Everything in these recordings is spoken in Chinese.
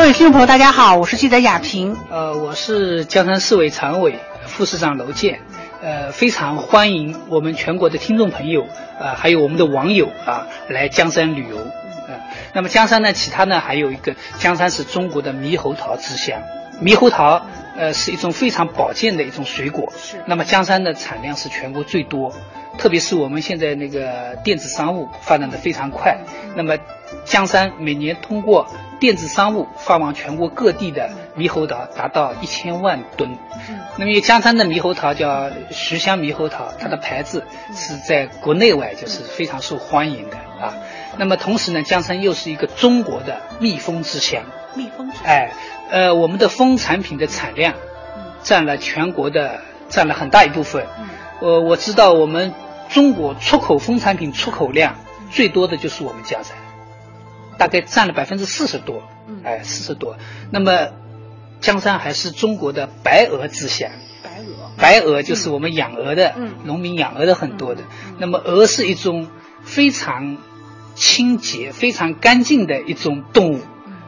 各位听众朋友，大家好，我是记者亚平。呃，我是江山市委常委、副市长娄建。呃，非常欢迎我们全国的听众朋友呃，还有我们的网友啊，来江山旅游。嗯，那么江山呢，其他呢还有一个，江山是中国的猕猴桃之乡。猕猴桃呃是一种非常保健的一种水果。是。那么江山的产量是全国最多，特别是我们现在那个电子商务发展的非常快。那么江山每年通过电子商务发往全国各地的猕猴桃达到一千万吨。那么江山的猕猴桃叫徐香猕猴桃，它的牌子是在国内外就是非常受欢迎的啊。那么同时呢，江山又是一个中国的蜜蜂之乡。蜜蜂之乡。哎，呃，我们的蜂产品的产量占了全国的占了很大一部分。呃，我知道我们中国出口蜂产品出口量最多的就是我们江山，大概占了百分之四十多。哎，四十多。那么。江山还是中国的白鹅之乡。白鹅，白鹅就是我们养鹅的，农民养鹅的很多的。那么鹅是一种非常清洁、非常干净的一种动物。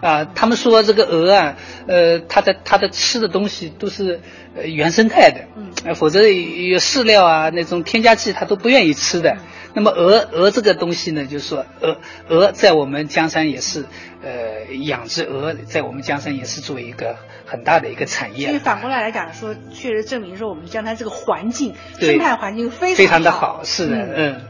啊，他们说这个鹅啊，呃，它的它的吃的东西都是呃原生态的，嗯，否则有饲料啊那种添加剂，它都不愿意吃的。那么鹅鹅这个东西呢，就是说鹅鹅在我们江山也是，呃，养殖鹅在我们江山也是作为一个很大的一个产业。所以反过来来讲说，确实证明说我们江山这个环境生态环境非常非常的好，是的，嗯嗯。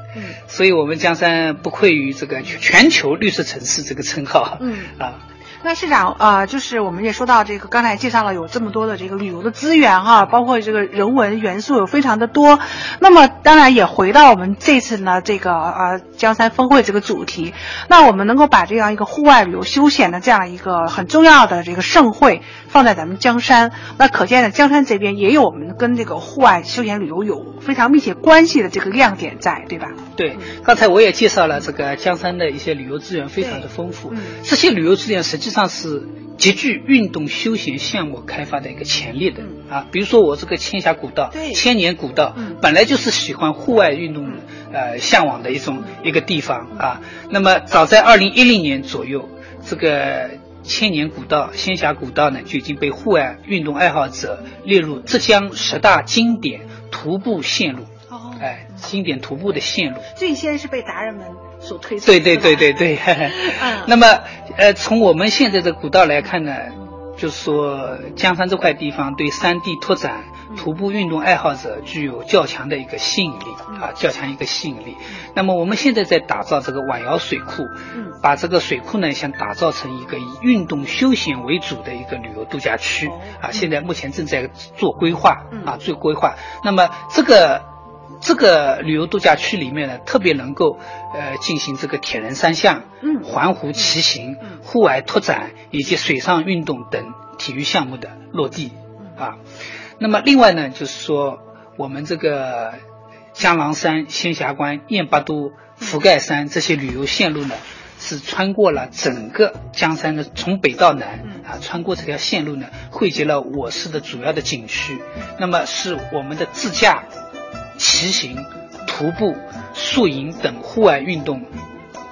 所以我们江山不愧于这个全球绿色城市这个称号，嗯啊。那市长啊，就是我们也说到这个，刚才介绍了有这么多的这个旅游的资源哈，包括这个人文元素有非常的多。那么当然也回到我们这次呢这个呃江山峰会这个主题，那我们能够把这样一个户外旅游休闲的这样一个很重要的这个盛会放在咱们江山，那可见呢江山这边也有我们跟这个户外休闲旅游有非常密切关系的这个亮点在，对吧？对，刚才我也介绍了这个江山的一些旅游资源非常的丰富，这些旅游资源实际。实际上是极具运动休闲项目开发的一个潜力的啊，比如说我这个千峡古道、千年古道，本来就是喜欢户外运动呃向往的一种一个地方啊。那么早在二零一零年左右，这个千年古道、仙峡古道呢就已经被户外运动爱好者列入浙江十大经典徒步线路。哦，哎，经典徒步的线路。最先是被达人们。所推对对对对对，那么呃，从我们现在的古道来看呢，就是说江山这块地方对山地拓展、徒步运动爱好者具有较强的一个吸引力啊，较强一个吸引力。那么我们现在在打造这个晚窑水库，把这个水库呢想打造成一个以运动休闲为主的一个旅游度假区啊，现在目前正在做规划啊，做规划。那么这个。这个旅游度假区里面呢，特别能够呃进行这个铁人三项、嗯，环湖骑行、户外拓展以及水上运动等体育项目的落地啊。那么另外呢，就是说我们这个江郎山、仙霞关、雁巴都、福盖山这些旅游线路呢，是穿过了整个江山的从北到南啊，穿过这条线路呢，汇集了我市的主要的景区，那么是我们的自驾。骑行、徒步、宿营等户外运动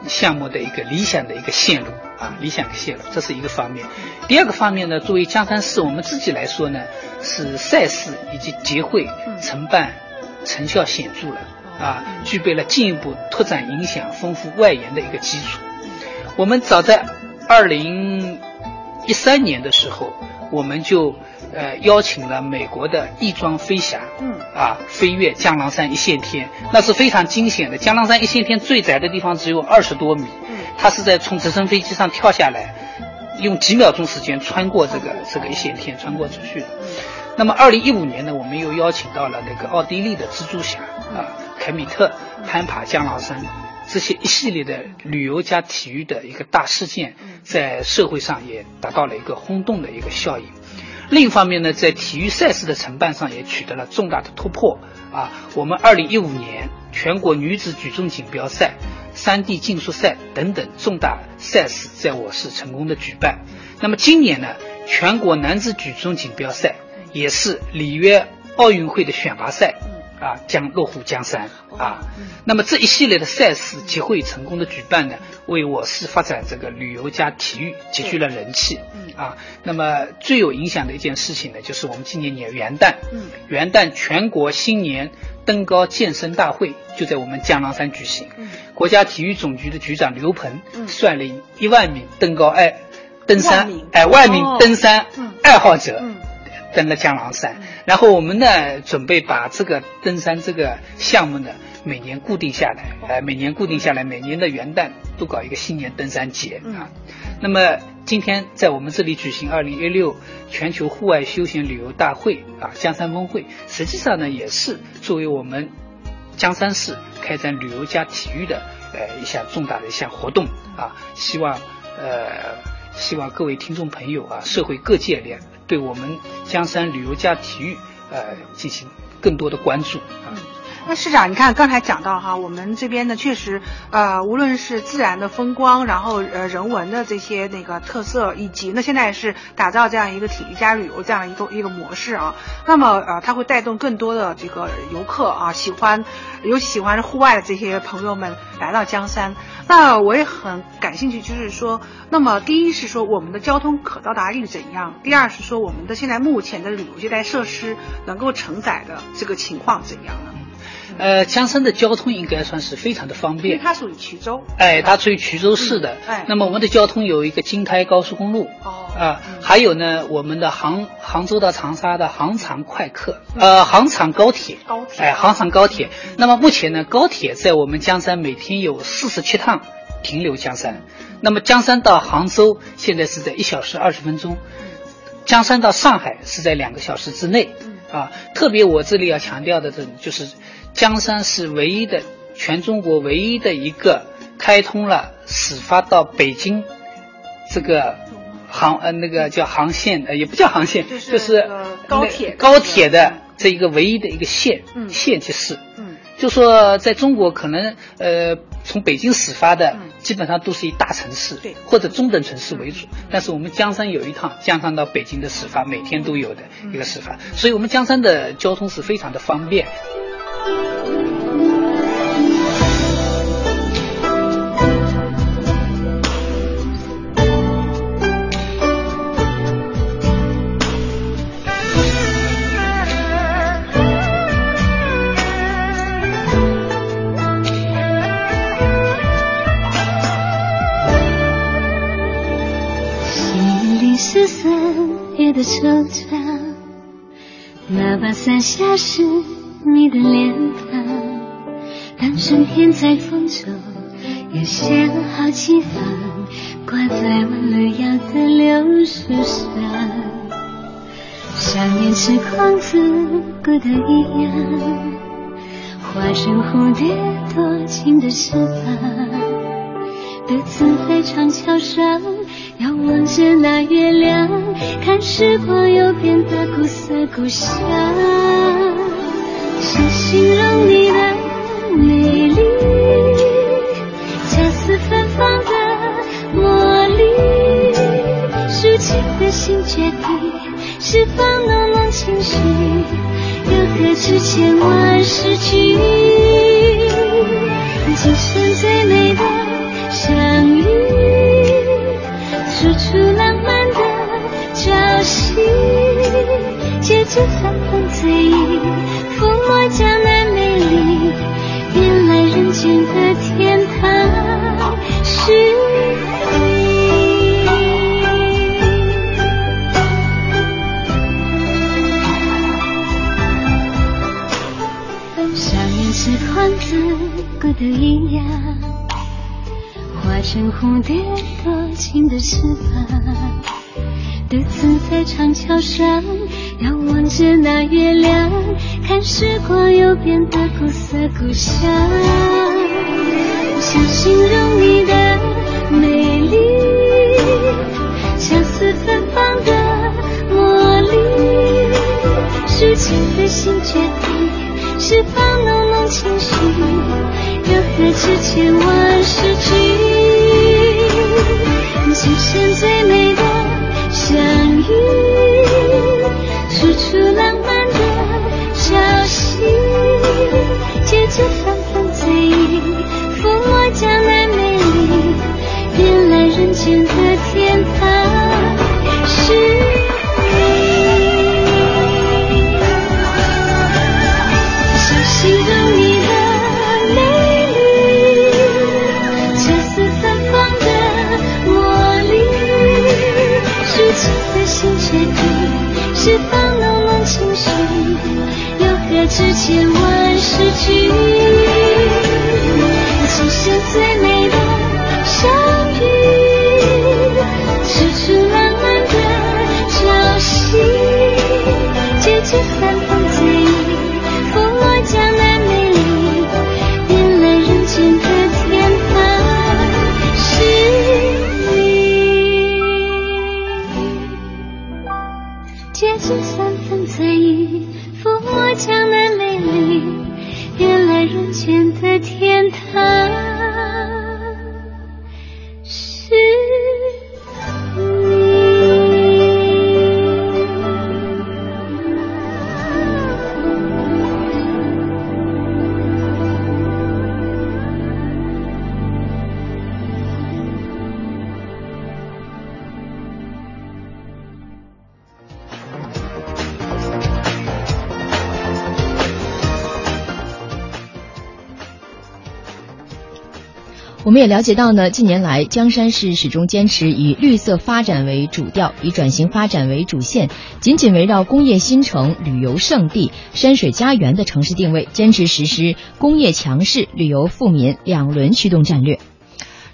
项目的一个理想的一个线路啊，理想的线路，这是一个方面。第二个方面呢，作为江山市我们自己来说呢，是赛事以及节会承办成效显著了啊，具备了进一步拓展影响、丰富外延的一个基础。我们早在二零一三年的时候，我们就。呃，邀请了美国的翼装飞侠，嗯，啊，飞越江郎山一线天，那是非常惊险的。江郎山一线天最窄的地方只有二十多米，嗯，他是在从直升飞机上跳下来，用几秒钟时间穿过这个这个一线天，穿过出去的。那么，二零一五年呢，我们又邀请到了那个奥地利的蜘蛛侠啊，凯米特攀爬江郎山，这些一系列的旅游加体育的一个大事件，在社会上也达到了一个轰动的一个效应。另一方面呢，在体育赛事的承办上也取得了重大的突破啊！我们二零一五年全国女子举重锦标赛、山地竞速赛等等重大赛事在我市成功的举办。那么今年呢，全国男子举重锦标赛也是里约奥运会的选拔赛啊，将落户江山啊。那么这一系列的赛事集会成功的举办呢，为我市发展这个旅游加体育集聚了人气啊。那么最有影响的一件事情呢，就是我们今年年元旦，元旦全国新年登高健身大会就在我们江郎山举行。国家体育总局的局长刘鹏率领一万名登高爱登山哎万名登山爱好者。登了江郎山，然后我们呢准备把这个登山这个项目呢每年固定下来，呃，每年固定下来，每年的元旦都搞一个新年登山节啊。那么今天在我们这里举行二零一六全球户外休闲旅游大会啊，江山峰会，实际上呢也是作为我们江山市开展旅游加体育的呃一项重大的一项活动。啊，希望呃希望各位听众朋友啊，社会各界联。对我们江山旅游加体育，呃，进行更多的关注啊。那市长，你看刚才讲到哈，我们这边呢确实，呃，无论是自然的风光，然后呃人文的这些那个特色，以及那现在是打造这样一个体育加旅游这样一个一个模式啊。那么呃，它会带动更多的这个游客啊，喜欢，尤其喜欢户外的这些朋友们来到江山。那我也很感兴趣，就是说，那么第一是说我们的交通可到达率怎样？第二是说我们的现在目前的旅游接待设施能够承载的这个情况怎样呢？呃，江山的交通应该算是非常的方便，它属于衢州，哎，它属于衢州市的，哎，那么我们的交通有一个京台高速公路，哦，啊，还有呢，我们的杭杭州到长沙的杭长快客，呃，杭长高铁，高铁，哎，杭长高铁，那么目前呢，高铁在我们江山每天有四十七趟停留江山，那么江山到杭州现在是在一小时二十分钟，江山到上海是在两个小时之内，啊，特别我这里要强调的这就是。江山是唯一的，全中国唯一的一个开通了始发到北京这个航呃那个叫航线呃也不叫航线，就是高铁高铁的这一个唯一的一个线线级市。嗯，就说在中国可能呃从北京始发的基本上都是以大城市或者中等城市为主，但是我们江山有一趟江山到北京的始发，每天都有的一个始发，所以我们江山的交通是非常的方便。心里失色也的惆怅，那把伞下是。你的脸庞，当春天在风中又写了好几行，挂在弯了腰的柳树上。想念痴狂自古的一样，化成蝴蝶多情的翅膀，独自在长桥上，遥望着那月亮，看时光又变得古色古香。是形容你的美丽，恰似芬芳的茉莉，抒情的心决定，释放浓浓情绪，又何止千万诗句？今生借着寒风醉意。抚摸江南美丽，原来人间的天堂是你。少年痴狂自古的阴阳，化成蝴蝶多情的翅膀，独自在长桥上。遥望着那月亮，看时光又变得古色古香。想形容你的美丽，像似芬芳的茉莉，抒情的心决定，释放浓浓情绪，又何止千万诗句？今生最美我们也了解到呢，近年来江山市始终坚持以绿色发展为主调，以转型发展为主线，紧紧围绕工业新城、旅游胜地、山水家园的城市定位，坚持实施工业强势、旅游富民两轮驱动战略。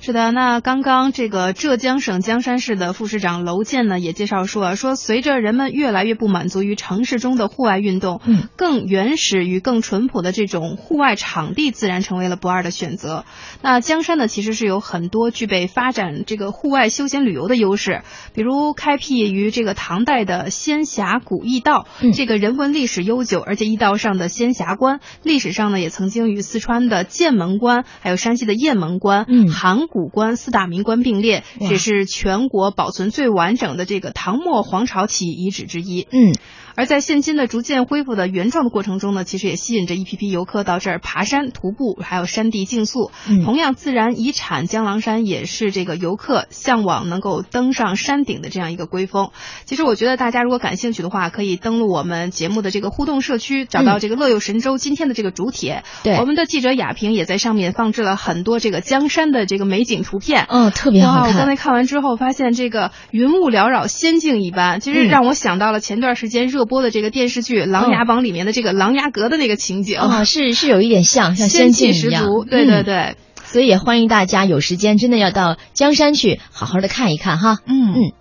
是的，那刚刚这个浙江省江山市的副市长娄建呢也介绍说啊，说随着人们越来越不满足于城市中的户外运动，嗯，更原始与更淳朴的这种户外场地自然成为了不二的选择。那江山呢其实是有很多具备发展这个户外休闲旅游的优势，比如开辟于这个唐代的仙峡古驿道，嗯这个人文历史悠久，而且驿道上的仙峡关历史上呢也曾经与四川的剑门关还有山西的雁门关、嗯函谷关四大名关并列，哇这是全国保存最完整的这个唐末皇朝起义遗址之一。嗯，而在现今的逐渐恢复的原状的过程中呢，其实也吸引着一批批游客到这儿爬山、徒步，还有山地竞速。嗯同样，自然遗产江郎山也是这个游客向往能够登上山顶的这样一个归峰。其实，我觉得大家如果感兴趣的话，可以登录我们节目的这个互动社区，找到这个乐游神州今天的这个主帖。嗯对我们的记者雅萍也在上面放置了很多这个江山的这个美景图片。嗯，特别好看！我刚才。看完之后，发现这个云雾缭绕，仙境一般，其实嗯让我想到了前段时间热播的这个电视剧《琅琊榜》里面的这个琅琊阁的那个情景，哦，是是有一点像，像仙气十足。对对嗯对，所以也欢迎大家有时间真的要到江山去好好的看一看哈。嗯嗯。